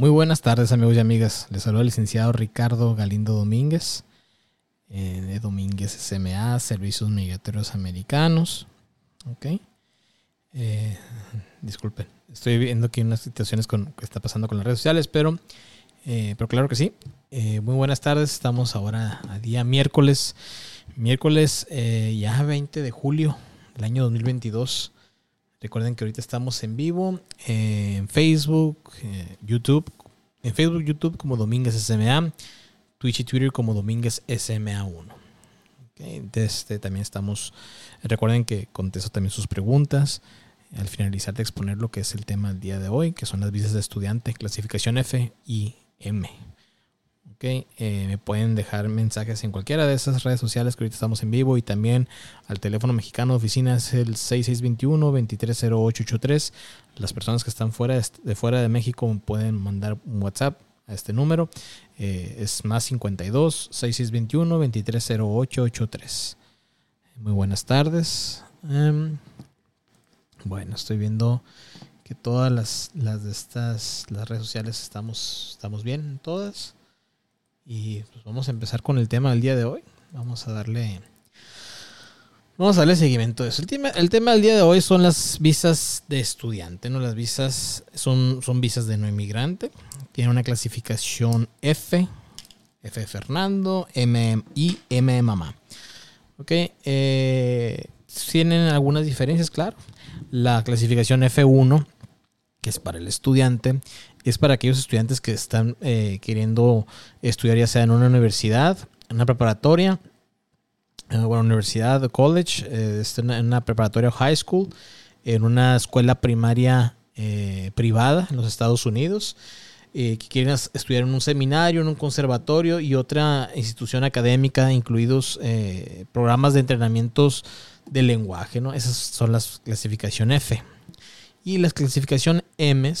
Muy buenas tardes amigos y amigas. Les saluda el licenciado Ricardo Galindo Domínguez eh, de Domínguez SMA, Servicios Migratorios Americanos. Ok. Eh, disculpen, estoy viendo aquí unas situaciones con, que está pasando con las redes sociales, pero, eh, pero claro que sí. muy buenas tardes, estamos ahora a día miércoles, miércoles ya 20 de julio del año 2022. Recuerden que ahorita estamos en vivo en Facebook, YouTube, en Facebook, YouTube como Domínguez SMA, Twitch y Twitter como Domínguez SMA1. Desde, este, también estamos, recuerden que contesto también sus preguntas al finalizar de exponer lo que es el tema del día de hoy, que son las visas de estudiante, clasificación F y M. Eh, me pueden dejar mensajes en cualquiera de esas redes sociales que ahorita estamos en vivo y también al teléfono mexicano de oficina es el 6621-230883. Las personas que están fuera de, fuera de México pueden mandar un WhatsApp a este número. Eh, es más 52 6621 230883. Muy buenas tardes. Em, bueno, estoy viendo que todas las, las de estas las redes sociales estamos, estamos bien, todas. Y pues vamos a empezar con el tema del día de hoy. Vamos a darle. Vamos a darle seguimiento a eso. El tema, el tema del día de hoy son las visas de estudiante, ¿no? Las visas son, son visas de no inmigrante. Tiene una clasificación F, F Fernando, M y M mamá. Ok. Eh, tienen algunas diferencias, claro. La clasificación F1, que es para el estudiante, es para aquellos estudiantes que están eh, queriendo estudiar ya sea en una universidad, en una preparatoria, en una universidad, college, eh, en una preparatoria high school, en una escuela primaria eh, privada en los Estados Unidos, que quieren estudiar en un seminario, en un conservatorio y otra institución académica, incluidos programas de entrenamientos de lenguaje. ¿no? Esas son las clasificación F. Y la clasificación M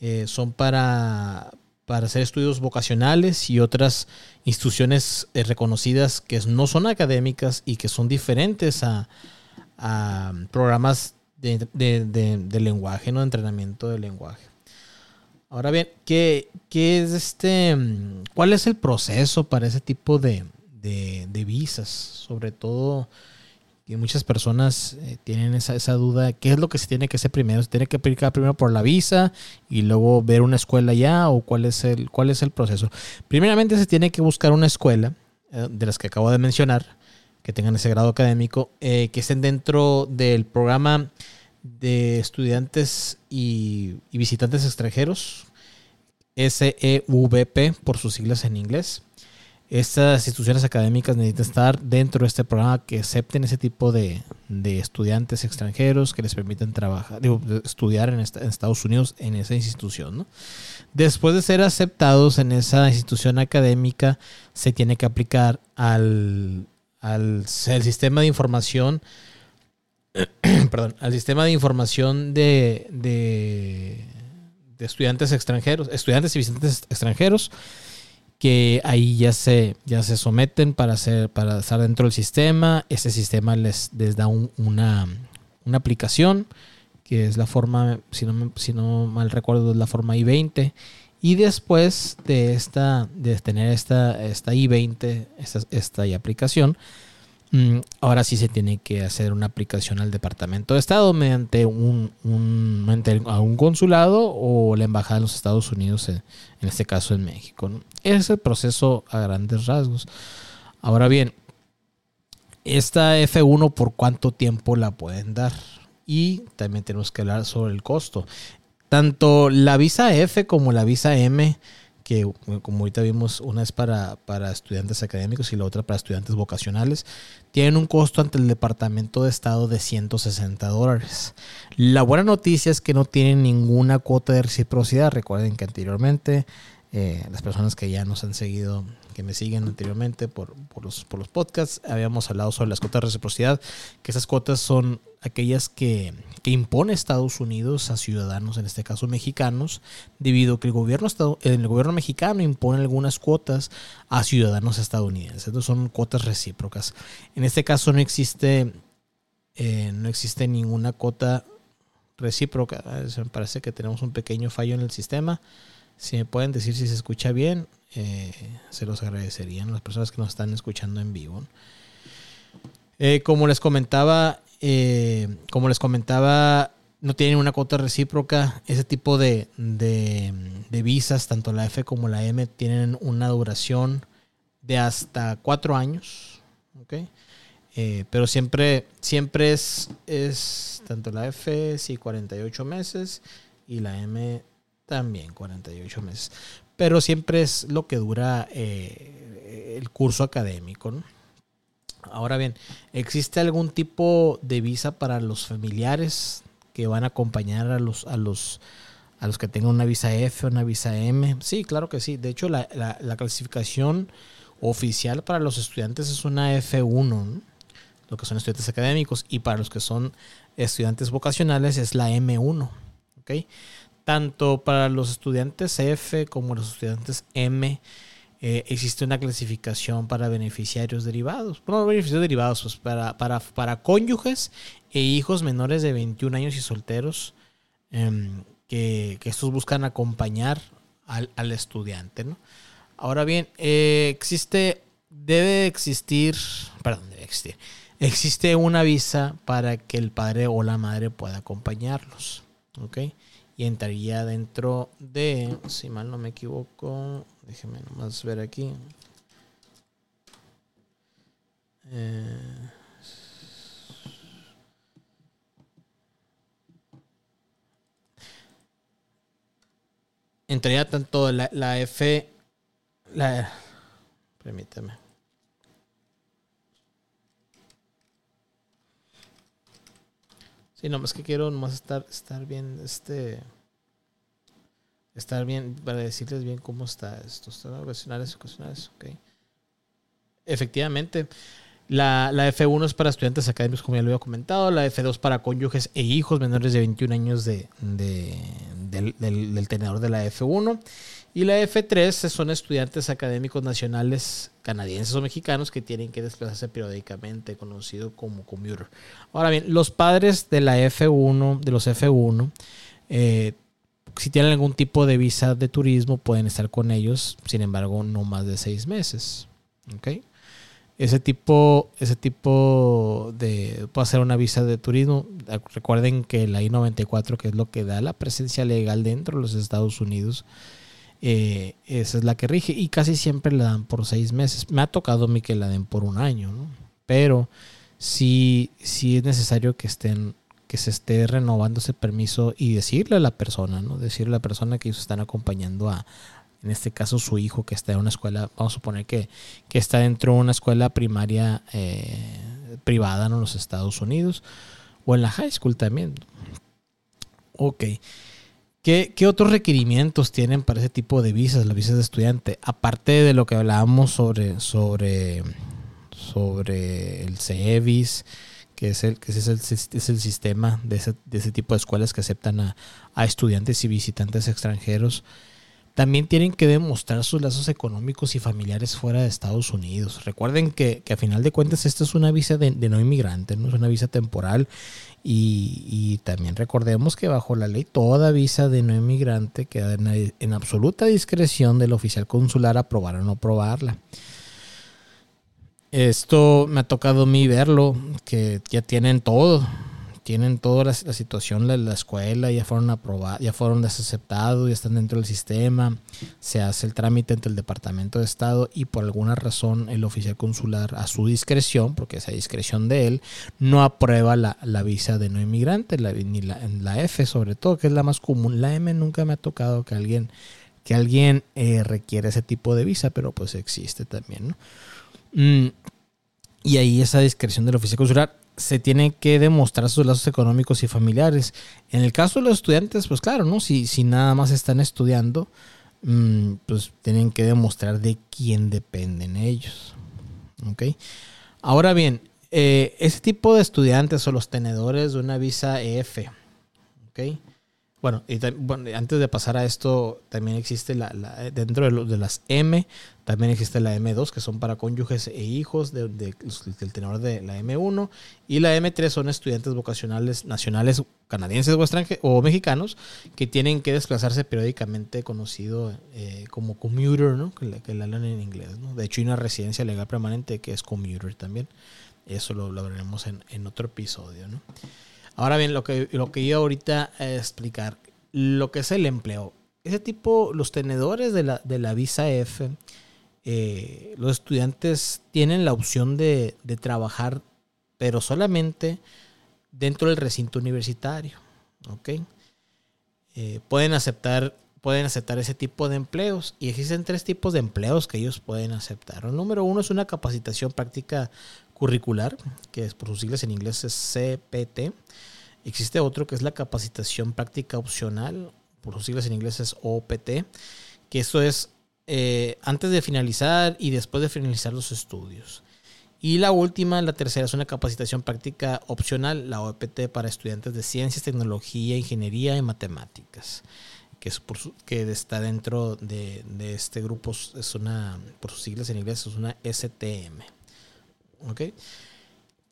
eh, son para, para hacer estudios vocacionales y otras instituciones eh, reconocidas que no son académicas y que son diferentes a, programas de, lenguaje, ¿no? de entrenamiento de lenguaje. Ahora bien, ¿qué, ¿qué, es este? ¿Cuál es el proceso para ese tipo de, de visas? Sobre todo y muchas personas eh, tienen esa, esa, duda, ¿qué es lo que se tiene que hacer primero? ¿Se tiene que aplicar primero por la visa y luego ver una escuela ya o cuál es el, cuál es el proceso? Primeramente se tiene que buscar una escuela eh, de las que acabo de mencionar, que tengan ese grado académico, eh, que estén dentro del programa de estudiantes y, y visitantes extranjeros, SEVP por sus siglas en inglés estas instituciones académicas necesitan estar dentro de este programa que acepten ese tipo de, estudiantes extranjeros que les permitan trabajar, estudiar en, Estados Unidos en esa institución. Después de ser aceptados en esa institución académica, se tiene que aplicar al, al sistema de información, perdón, al sistema de información de, de, de estudiantes extranjeros, estudiantes y visitantes extranjeros que ahí ya se, ya se someten para, hacer, para estar dentro del sistema. Este sistema les, les da una, aplicación, que es la forma, si no, si no mal recuerdo, es la forma I-20. Y después de, esta, de tener esta, esta I-20, esta, esta aplicación, ahora sí se tiene que hacer una aplicación al Departamento de Estado mediante un, a un consulado o la Embajada de los Estados Unidos, en, este caso en México. Es el proceso a grandes rasgos. Ahora bien, esta F1 por cuánto tiempo la pueden dar. Y también tenemos que hablar sobre el costo. Tanto la visa F como la visa M que como ahorita vimos, una es para, para estudiantes académicos y la otra para estudiantes vocacionales, tienen un costo ante el Departamento de Estado de 160 dólares. La buena noticia es que no tienen ninguna cuota de reciprocidad. Recuerden que anteriormente eh, las personas que ya nos han seguido, que me siguen anteriormente por, por, los, por los podcasts, habíamos hablado sobre las cuotas de reciprocidad, que esas cuotas son aquellas que, que impone Estados Unidos a ciudadanos, en este caso mexicanos, debido a que el gobierno, el gobierno mexicano impone algunas cuotas a ciudadanos estadounidenses. Entonces son cuotas recíprocas. En este caso no existe, eh, no existe ninguna cuota recíproca. Me parece que tenemos un pequeño fallo en el sistema. Si me pueden decir si se escucha bien, eh, se los agradecerían las personas que nos están escuchando en vivo. Eh, como les comentaba, eh, como les comentaba, no tienen una cuota recíproca. Ese tipo de, de, visas, tanto la F como la M, tienen una duración de hasta cuatro años. pero siempre, siempre es, es tanto la F, sí, 48 meses y la M también 48 meses. Pero siempre es lo que dura eh, el curso académico. Ahora bien, ¿existe algún tipo de visa para los familiares que van a acompañar a los, a los, a los que tengan una visa F o una visa M? Sí, claro que sí. De hecho, la, clasificación oficial para los estudiantes es una F1, lo que son estudiantes académicos, y para los que son estudiantes vocacionales es la M1. ¿okay? Tanto para los estudiantes F como los estudiantes M eh, existe una clasificación para beneficiarios derivados. No beneficiarios derivados, pues para, para, para cónyuges e hijos menores de 21 años y solteros em, que, estos buscan acompañar al, estudiante. Ahora bien, eh, existe, debe existir, perdón, debe existir, existe una visa para que el padre o la madre pueda acompañarlos. ¿ok?, y entraría dentro de, si mal no me equivoco, déjeme nomás ver aquí. Eh, entraría tanto la, la F, la, permítame. Sí, no, más que quiero nomás estar, estar bien, este, estar bien, para decirles bien cómo está esto. Están ocasionales, ocasionales, ok. Efectivamente, la, F1 es para estudiantes académicos, como ya lo había comentado, la F2 para cónyuges e hijos menores de 21 años de, del, del tenedor de la F1 y la F3 son estudiantes académicos nacionales canadienses o mexicanos que tienen que desplazarse periódicamente, conocido como commuter. Ahora bien, los padres de la F1, de los F1, eh, si tienen algún tipo de visa de turismo, pueden estar con ellos, sin embargo, no más de seis meses. Ese tipo, ese tipo de puede ser una visa de turismo. Recuerden que la I-94, que es lo que da la presencia legal dentro de los Estados Unidos, eh, esa es la que rige y casi siempre la dan por seis meses. Me ha tocado a mí que la den por un año, ¿no? Pero sí, sí es necesario que estén que se esté renovando ese permiso y decirle a la persona, ¿no? Decirle a la persona que ellos están acompañando a, en este caso su hijo que está en una escuela, vamos a suponer que, que está dentro de una escuela primaria eh, privada en los Estados Unidos o en la high school también. Ok. ¿Qué, otros requerimientos tienen para ese tipo de visas, las visas de estudiante? Aparte de lo que hablábamos sobre, sobre, sobre el CEVIS, que es el, que es el, es el sistema de ese, de ese, tipo de escuelas que aceptan a, a estudiantes y visitantes extranjeros también tienen que demostrar sus lazos económicos y familiares fuera de Estados Unidos. Recuerden que, a final de cuentas esta es una visa de, no inmigrante, no es una visa temporal. Y, también recordemos que bajo la ley toda visa de no inmigrante queda en, en absoluta discreción del oficial consular aprobar o no aprobarla. Esto me ha tocado a mí verlo, que ya tienen todo tienen toda la, situación la escuela, ya fueron aprobados, ya fueron desaceptados, ya están dentro del sistema, se hace el trámite entre el Departamento de Estado y por alguna razón el oficial consular a su discreción, porque es a discreción de él, no aprueba la, visa de no inmigrante, la, ni la, la F sobre todo, que es la más común. La M nunca me ha tocado que alguien, que alguien eh, ese tipo de visa, pero pues existe también, mm, y ahí esa discreción del oficial consular se tiene que demostrar sus lazos económicos y familiares. En el caso de los estudiantes, pues claro, ¿no? Si, si nada más están estudiando, mm, pues tienen que demostrar de quién dependen ellos. ¿Ok? Ahora bien, eh, ese tipo de estudiantes o los tenedores de una visa EF, ¿ok? Bueno, y antes de pasar a esto, también existe la, dentro de, de, las M, también existe la M2, que son para cónyuges e hijos de, del tenor de la M1. Y la M3 son estudiantes vocacionales nacionales canadienses o, o mexicanos que tienen que desplazarse periódicamente, conocido eh, como commuter, ¿no? que, le, hablan en inglés. De hecho, hay una residencia legal permanente que es commuter también. Eso lo, lo veremos en, en otro episodio. ¿no? Ahora bien, lo que, lo que yo ahorita a explicar, lo que es el empleo. Ese tipo, los tenedores de la, de la visa F, eh, los estudiantes tienen la opción de, trabajar, pero solamente dentro del recinto universitario. Eh, pueden aceptar pueden aceptar ese tipo de empleos y existen tres tipos de empleos que ellos pueden aceptar. El número uno es una capacitación práctica curricular, que es por sus siglas en inglés es CPT. Existe otro que es la capacitación práctica opcional, por sus siglas en inglés es OPT, que eso es eh, antes de finalizar y después de finalizar los estudios. Y la última, la tercera, es una capacitación práctica opcional, la OPT, para estudiantes de ciencias, tecnología, ingeniería y matemáticas, que, es por que está dentro de, de, este grupo, es una, por sus siglas en inglés, es una STM. ¿Ok?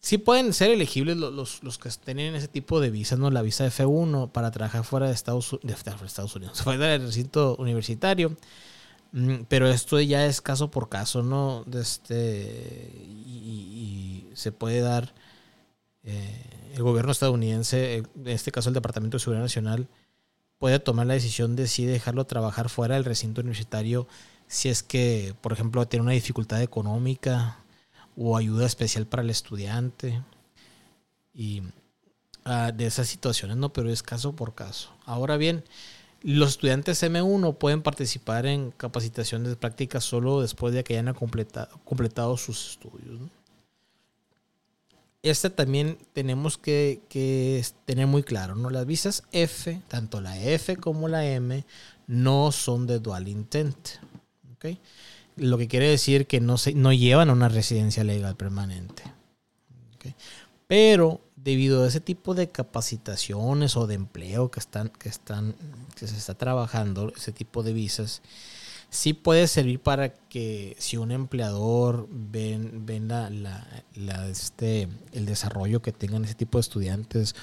Sí pueden ser elegibles los, los, que tienen ese tipo de visas, ¿no? La visa F1 para trabajar fuera de Estados, de Estados Unidos, fuera del recinto universitario. Mm, pero esto ya es caso por caso, ¿no? Este, y, se puede dar, eh, el gobierno estadounidense, en este caso el Departamento de Seguridad Nacional, puede tomar la decisión de si dejarlo trabajar fuera del recinto universitario si es que, por ejemplo, tiene una dificultad económica o ayuda especial para el estudiante. Y ah, de esas situaciones, ¿no? Pero es caso por caso. Ahora bien, los estudiantes M1 pueden participar en capacitaciones de práctica solo después de que hayan completado, sus estudios. Este también tenemos que, tener muy claro, ¿no? Las visas F, tanto la F como la M, no son de dual intent. Lo que quiere decir que no, se, no llevan a una residencia legal permanente. Pero debido a ese tipo de capacitaciones o de empleo que están, que están, que se está trabajando, ese tipo de visas, sí puede servir para que si un empleador ven, ven la, este, el desarrollo que tengan ese tipo de estudiantes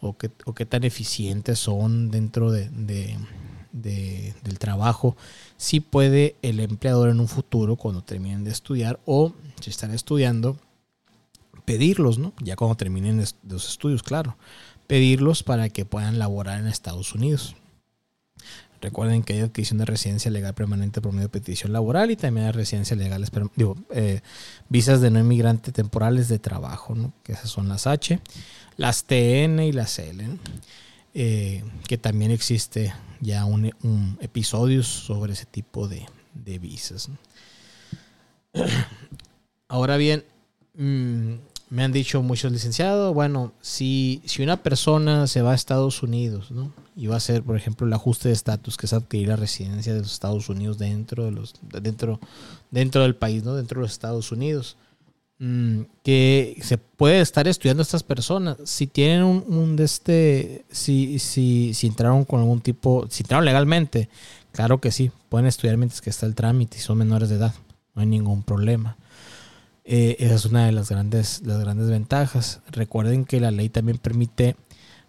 o que, o qué tan eficientes son dentro de, del trabajo, sí puede el empleador en un futuro, cuando terminen de estudiar o si están estudiando, pedirlos, ¿no? Ya cuando terminen los estudios, claro. Pedirlos para que puedan laborar en Estados Unidos. Recuerden que hay adquisición de residencia legal permanente por medio de petición laboral y también hay residencia legal, digo, eh, visas de no inmigrante temporales de trabajo, ¿no? que esas son las H, las TN y las L, eh, que también existe ya un, episodio sobre ese tipo de, visas. Ahora bien, mm, me han dicho muchos licenciados, bueno, si, si una persona se va a Estados Unidos, ¿no? Y va a hacer, por ejemplo, el ajuste de estatus, que es adquirir la residencia de los Estados Unidos dentro, de los, dentro, dentro del país, ¿no? Dentro de los Estados Unidos. Mm, que se puede estar estudiando estas personas. Si tienen un, un de este, si, si, si entraron con algún tipo, si entraron legalmente, claro que sí, pueden estudiar mientras que está el trámite y son menores de edad. No hay ningún problema. Eh, esa es una de las grandes, las grandes ventajas. Recuerden que la ley también permite.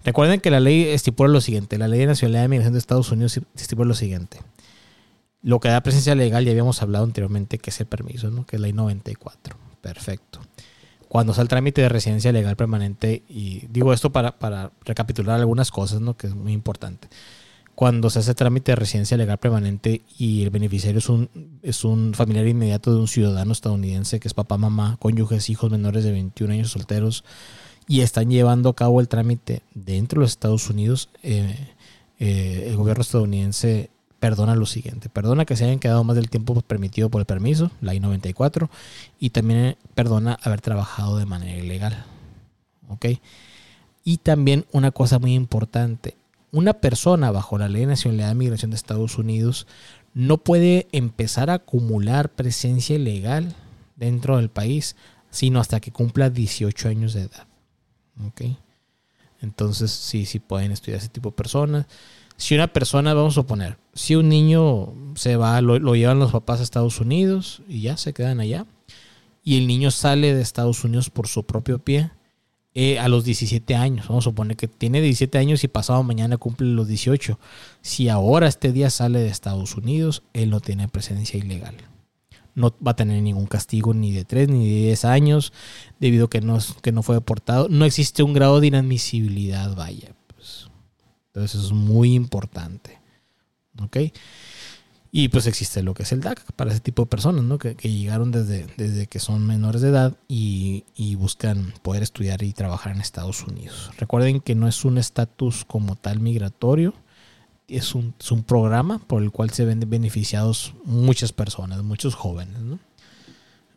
Recuerden que la ley estipula lo siguiente: la ley de nacionalidad de migración de Estados Unidos estipula lo siguiente. Lo que da presencia legal, ya habíamos hablado anteriormente, que es el permiso, ¿no? que es ley 94. Perfecto. Cuando sale el trámite de residencia legal permanente, y digo esto para, para recapitular algunas cosas, ¿no? que es muy importante cuando se hace trámite de residencia legal permanente y el beneficiario es un, es un familiar inmediato de un ciudadano estadounidense que es papá, mamá, cónyuges, hijos menores de 21 años solteros y están llevando a cabo el trámite dentro de los Estados Unidos, eh, eh, el gobierno estadounidense perdona lo siguiente, perdona que se hayan quedado más del tiempo permitido por el permiso, la I-94, y también perdona haber trabajado de manera ilegal. ¿Ok? Y también una cosa muy importante, una persona bajo la Ley de Nacionalidad de Migración de Estados Unidos no puede empezar a acumular presencia ilegal dentro del país, sino hasta que cumpla 18 años de edad. ¿Ok? Entonces, sí, sí pueden estudiar ese tipo de personas. Si una persona, vamos a suponer, si un niño se va, lo llevan los papás a Estados Unidos y ya se quedan allá, y el niño sale de Estados Unidos por su propio pie, eh, a los 17 años. Vamos a suponer que tiene 17 años y pasado mañana cumple los 18. Si ahora este día sale de Estados Unidos, él no tiene presencia ilegal. No va a tener ningún castigo ni de 3 ni de 10 años debido a que no, que no fue deportado. No existe un grado de inadmisibilidad, vaya. Pues. Entonces es muy importante. ¿Ok? Y pues existe lo que es el DAC para ese tipo de personas, ¿no? Que, llegaron desde, desde que son menores de edad y, buscan poder estudiar y trabajar en Estados Unidos. Recuerden que no es un estatus como tal migratorio, es un, es un, programa por el cual se ven beneficiados muchas personas, muchos jóvenes, ¿no?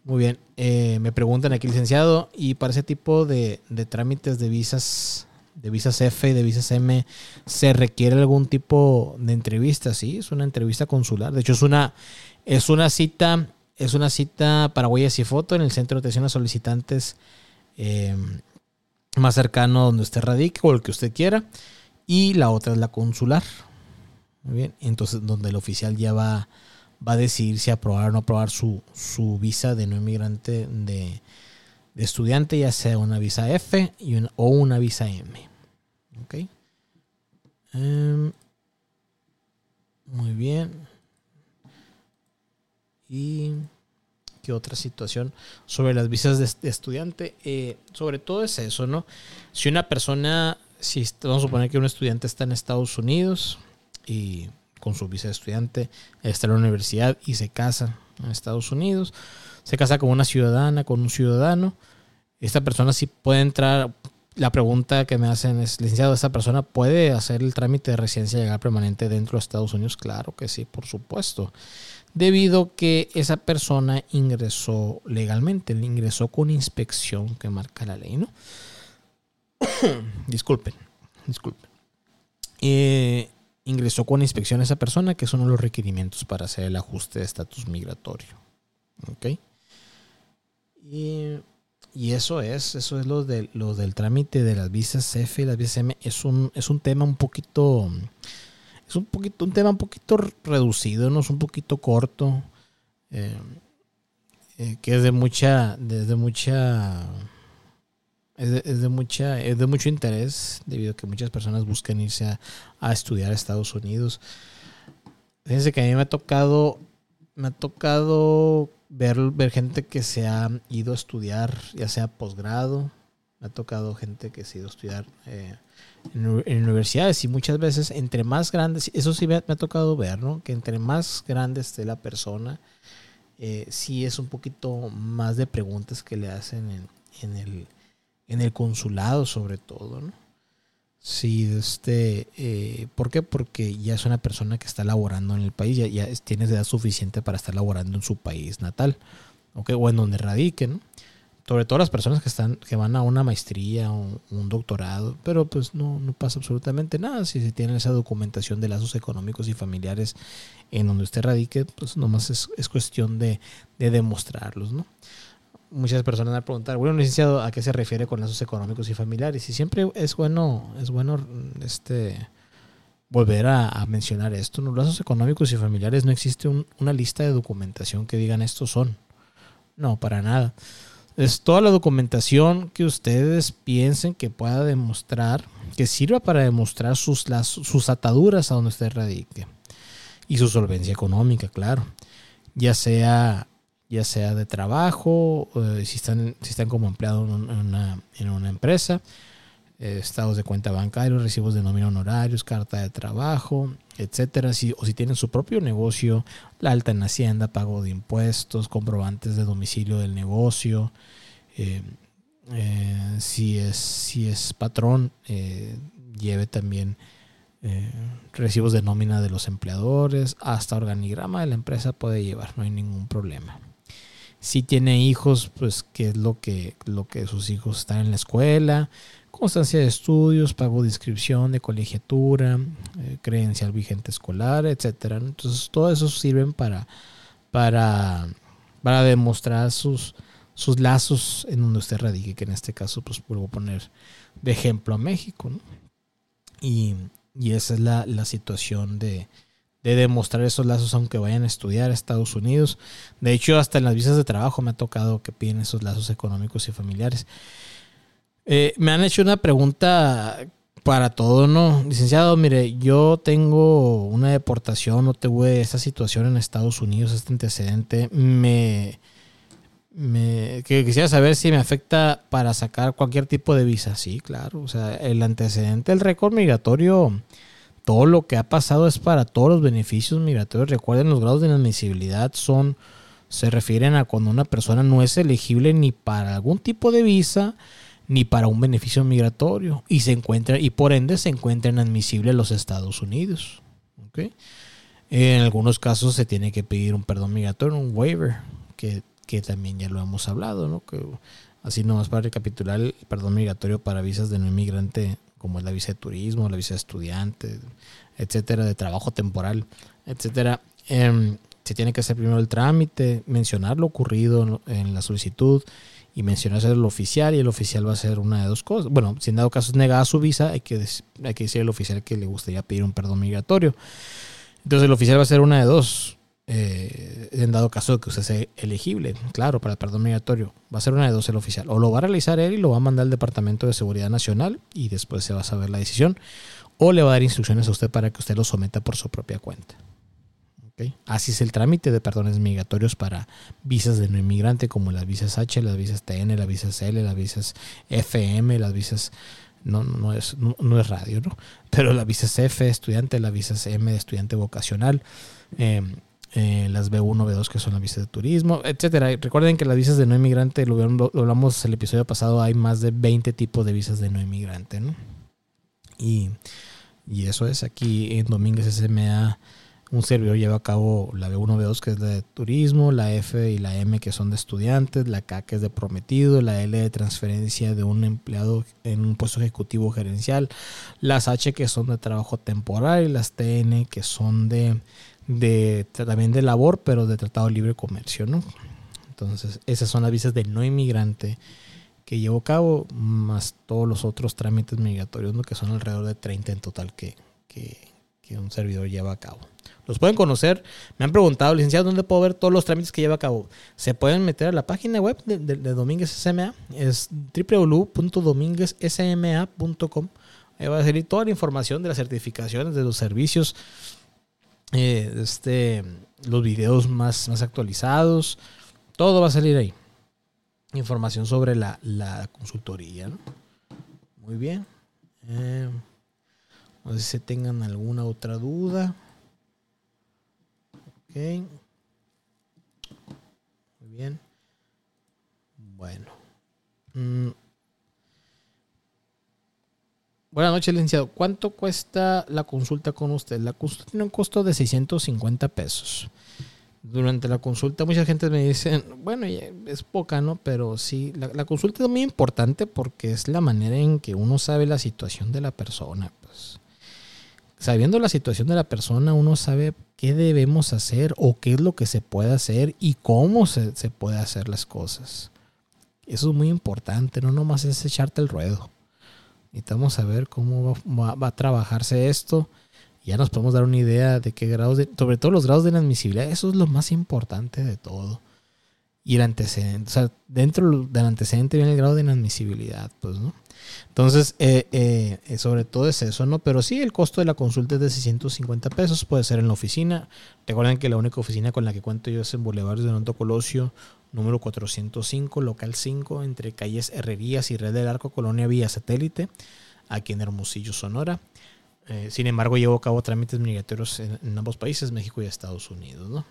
Muy bien, eh, me preguntan aquí, licenciado, y para ese tipo de, de trámites de visas de visas F y de visas M se requiere algún tipo de entrevista, sí, es una entrevista consular. De hecho, es una, es una cita, es una cita para huellas y foto en el centro de atención a solicitantes em, más cercano donde usted radique o el que usted quiera. Y la otra es la consular. Muy bien. Entonces, donde el oficial ya va, va a decidir si aprobar o no aprobar su, su visa de no inmigrante de, de estudiante, ya sea una visa F y o una visa M. Ok. Em, muy bien. Y qué otra situación sobre las visas de, estudiante. Eh, sobre todo es eso, ¿no? Si una persona, si vamos a suponer que un estudiante está en Estados Unidos y con su visa de estudiante está en la universidad y se casa en Estados Unidos, se casa con una ciudadana, con un ciudadano. Esta persona sí puede entrar. La pregunta que me hacen es, licenciado, ¿esta persona puede hacer el trámite de residencia legal permanente dentro de Estados Unidos? Claro que sí, por supuesto. Debido que esa persona ingresó legalmente, ingresó con inspección que marca la ley, ¿no? disculpen, disculpen. Eh, ingresó con inspección esa persona, que son los requerimientos para hacer el ajuste de estatus migratorio. ¿Ok? Y, eso es, eso es lo, de, lo del trámite de las visas F y las visas M. Es un, es un tema un poquito, es un poquito, un tema un poquito reducido, ¿no? Es un poquito corto. Eh, eh, que es de mucha, desde mucha, es de, mucha, es de mucho interés debido a que muchas personas buscan irse a, a estudiar a Estados Unidos. Fíjense que a mí me ha tocado, me ha tocado ver, ver gente que se ha ido a estudiar, ya sea posgrado, me ha tocado gente que se ha ido a estudiar eh, en, universidades y muchas veces entre más grandes, eso sí me, ha tocado ver, ¿no? Que entre más grande esté la persona, eh, sí es un poquito más de preguntas que le hacen en, en, el, en el consulado sobre todo, ¿no? Sí, este, eh, ¿por qué? Porque ya es una persona que está laborando en el país, ya, ya tiene edad suficiente para estar laborando en su país natal, ¿ok? O en donde radiquen, Sobre todo las personas que están, que van a una maestría o un doctorado, pero pues no, no pasa absolutamente nada si se tiene esa documentación de lazos económicos y familiares en donde usted radique, pues nomás es, es cuestión de, de demostrarlos, ¿no? Muchas personas van a preguntar, bueno, licenciado, ¿a qué se refiere con lazos económicos y familiares? Y siempre es bueno, es bueno este volver a, mencionar esto. Los lazos económicos y familiares no existe una lista de documentación que digan estos son. No, para nada. Es toda la documentación que ustedes piensen que pueda demostrar, que sirva para demostrar sus, sus ataduras a donde usted radique. Y su solvencia económica, claro. Ya sea ya sea de trabajo, eh, si, están, si están como empleados en una, en una empresa, eh, estados de cuenta bancarios, recibos de nómina honorarios, carta de trabajo, etcétera. Si, o si tienen su propio negocio, la alta en Hacienda, pago de impuestos, comprobantes de domicilio del negocio. Eh, si, es, si es patrón, lleve también recibos de nómina de los empleadores, hasta organigrama de la empresa puede llevar, no hay ningún problema si tiene hijos, pues qué es lo que, lo que sus hijos están en la escuela, constancia de estudios, pago de inscripción, de colegiatura, eh, credencial vigente escolar, etcétera. Entonces, todo eso sirven para, para, para demostrar sus, sus lazos en donde usted radique, que en este caso, pues vuelvo a poner de ejemplo a México, Y Y esa es la, la situación de, de demostrar esos lazos aunque vayan a estudiar a Estados Unidos. De hecho, hasta en las visas de trabajo me ha tocado que piden esos lazos económicos y familiares. Eh, me han hecho una pregunta para todo, ¿no? Licenciado, mire, yo tengo una deportación, no tuve esta situación en Estados Unidos, este antecedente. Me, me quisiera saber si me afecta para sacar cualquier tipo de visa. Sí, claro. O sea, el antecedente, el récord migratorio todo lo que ha pasado es para todos los beneficios migratorios. Recuerden, los grados de inadmisibilidad son, se refieren a cuando una persona no es elegible ni para algún tipo de visa ni para un beneficio migratorio y se encuentra y por ende se encuentra inadmisible en los Estados Unidos. En algunos casos se tiene que pedir un perdón migratorio, un waiver, que, que también ya lo hemos hablado, ¿no? Que, así nomás para recapitular el perdón migratorio para visas de no inmigrante como es la visa de turismo, la visa de estudiante, etcétera, de trabajo temporal, etcétera. Em, se tiene que hacer primero el trámite, mencionar lo ocurrido en la solicitud y mencionar el oficial y el oficial va a hacer una de dos cosas. Bueno, si en dado caso es negada su visa, hay que, hay que decir al oficial que le gustaría pedir un perdón migratorio. Entonces el oficial va a hacer una de dos eh, en dado caso de que usted sea elegible, claro, para el perdón migratorio, va a ser una de dos el oficial. O lo va a realizar él y lo va a mandar al Departamento de Seguridad Nacional y después se va a saber la decisión. O le va a dar instrucciones a usted para que usted lo someta por su propia cuenta. Así es el trámite de perdones migratorios para visas de no inmigrante, como las visas H, las visas TN, las visas L, las visas FM, las visas no, no, es, no, es radio, ¿no? Pero las visas F, estudiante, las visas M de estudiante vocacional, eh, eh, las B1, B2 que son las visas de turismo, etcétera. Recuerden que las visas de no inmigrante, lo, hablamos el episodio pasado, hay más de 20 tipos de visas de no inmigrante, ¿no? Y, eso es aquí en Domínguez SMA. Un servidor lleva a cabo la B1, B2 que es de turismo, la F y la M que son de estudiantes, la K que es de prometido, la L de transferencia de un empleado en un puesto ejecutivo gerencial, las H que son de trabajo temporal y las TN que son de de también de labor, pero de tratado libre comercio, ¿no? Entonces, esas son las visas de no inmigrante que llevo a cabo, más todos los otros trámites migratorios, ¿no? que son alrededor de 30 en total que, un servidor lleva a cabo. Los pueden conocer. Me han preguntado, licenciado, ¿dónde puedo ver todos los trámites que lleva a cabo? Se pueden meter a la página web de, de, de Domínguez SMA. Es www.domínguezsma.com. Ahí va a salir toda la información de las certificaciones, de los servicios, eh, este, los videos más, más actualizados, todo va a salir ahí. Información sobre la, consultoría. Muy bien. Eh, no sé si tengan alguna otra duda. Ok. Muy bien. Bueno. Mm, Buenas noches, licenciado. ¿Cuánto cuesta la consulta con usted? La consulta tiene un costo de 650 pesos. Durante la consulta mucha gente me dice, bueno, es poca, ¿no? Pero sí, la, consulta es muy importante porque es la manera en que uno sabe la situación de la persona. Pues. Sabiendo la situación de la persona, uno sabe qué debemos hacer o qué es lo que se puede hacer y cómo se, se puede hacer las cosas. Eso es muy importante, no nomás es echarte el ruedo. Necesitamos saber cómo va, a trabajarse esto. Ya nos podemos dar una idea de qué grados, de, sobre todo los grados de inadmisibilidad, eso es lo más importante de todo. Y el antecedente, o sea, dentro del antecedente viene el grado de inadmisibilidad, pues, ¿no? Entonces, eh, eh, sobre todo es eso, ¿no? Pero sí, el costo de la consulta es de 650 pesos, puede ser en la oficina. Recuerden que la única oficina con la que cuento yo es en Boulevard de Nonto Colosio, número 405, local 5, entre calles Herrerías y Red del Arco, Colonia Vía Satélite, aquí en Hermosillo, Sonora. Eh, sin embargo, llevo a cabo trámites migratorios en, ambos países, México y Estados Unidos. ¿no?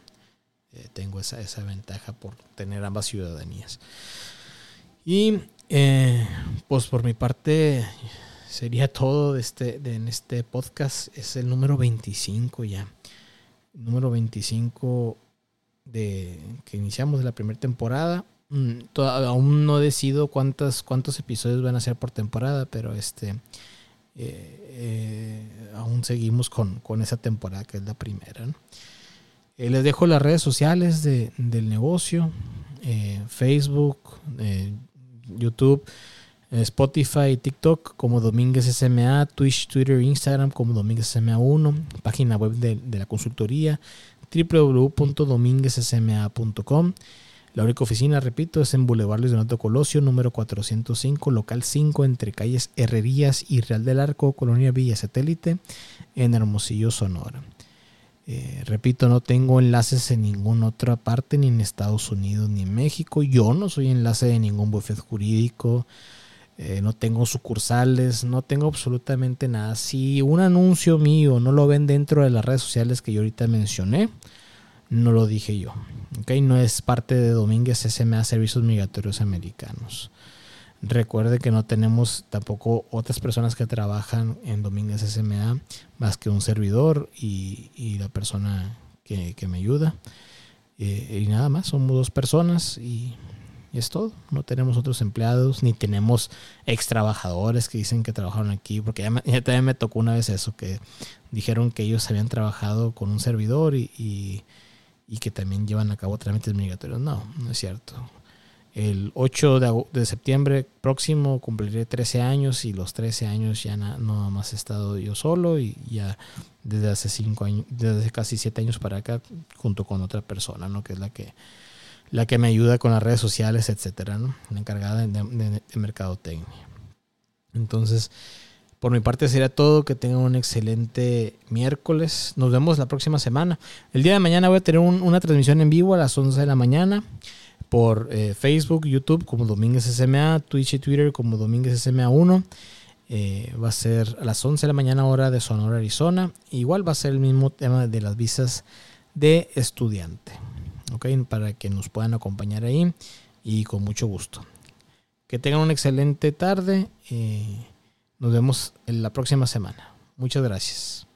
Eh, tengo esa, esa ventaja por tener ambas ciudadanías. Y eh, pues por mi parte sería todo de este, de, en este podcast. Es el número 25 ya. Número 25 de que iniciamos de la primera temporada. Mm, aún no decido cuántos, cuántos episodios van a ser por temporada, pero este eh, eh, aún seguimos con, esa temporada que es la primera. Eh, les dejo las redes sociales del negocio, Facebook, YouTube. Spotify, TikTok como Domínguez SMA, Twitch, Twitter, Instagram como Domínguez SMA 1, página web de, de la consultoría www.dominguezsma.com. La única oficina, repito, es en Boulevard Luis Donato Colosio, número 405, local 5, entre calles Herrerías y Real del Arco, Colonia Villa Satélite, en Hermosillo, Sonora. Eh, repito, no tengo enlaces en ninguna otra parte, ni en Estados Unidos, ni en México. Yo no soy enlace de ningún bufete jurídico. Eh, no tengo sucursales, no tengo absolutamente nada. Si un anuncio mío no lo ven dentro de las redes sociales que yo ahorita mencioné, no lo dije yo. ¿okay? No es parte de Domínguez SMA Servicios Migratorios Americanos. Recuerde que no tenemos tampoco otras personas que trabajan en Domínguez SMA más que un servidor y, la persona que, me ayuda. Eh, y nada más, somos dos personas y es todo. No tenemos otros empleados, ni tenemos ex trabajadores que dicen que trabajaron aquí, porque ya, me, también me tocó una vez eso, que dijeron que ellos habían trabajado con un servidor y, y que también llevan a cabo trámites migratorios. No, no es cierto. El 8 de, de septiembre próximo cumpliré 13 años y los 13 años ya no más he estado yo solo y ya desde hace 5 años, desde casi 7 años para acá junto con otra persona, ¿no? Que es la que la que me ayuda con las redes sociales, etcétera, ¿no? La encargada de, de, de mercadotecnia. Entonces, por mi parte sería todo. Que tengan un excelente miércoles. Nos vemos la próxima semana. El día de mañana voy a tener un, una transmisión en vivo a las 11 de la mañana por eh, Facebook, YouTube como Domínguez SMA, Twitch y Twitter como Domínguez SMA 1. Eh, va a ser a las 11 de la mañana hora de Sonora, Arizona. Igual va a ser el mismo tema de las visas de estudiante. ¿Ok? Para que nos puedan acompañar ahí y con mucho gusto. Que tengan una excelente tarde. Nos vemos en la próxima semana. Muchas gracias.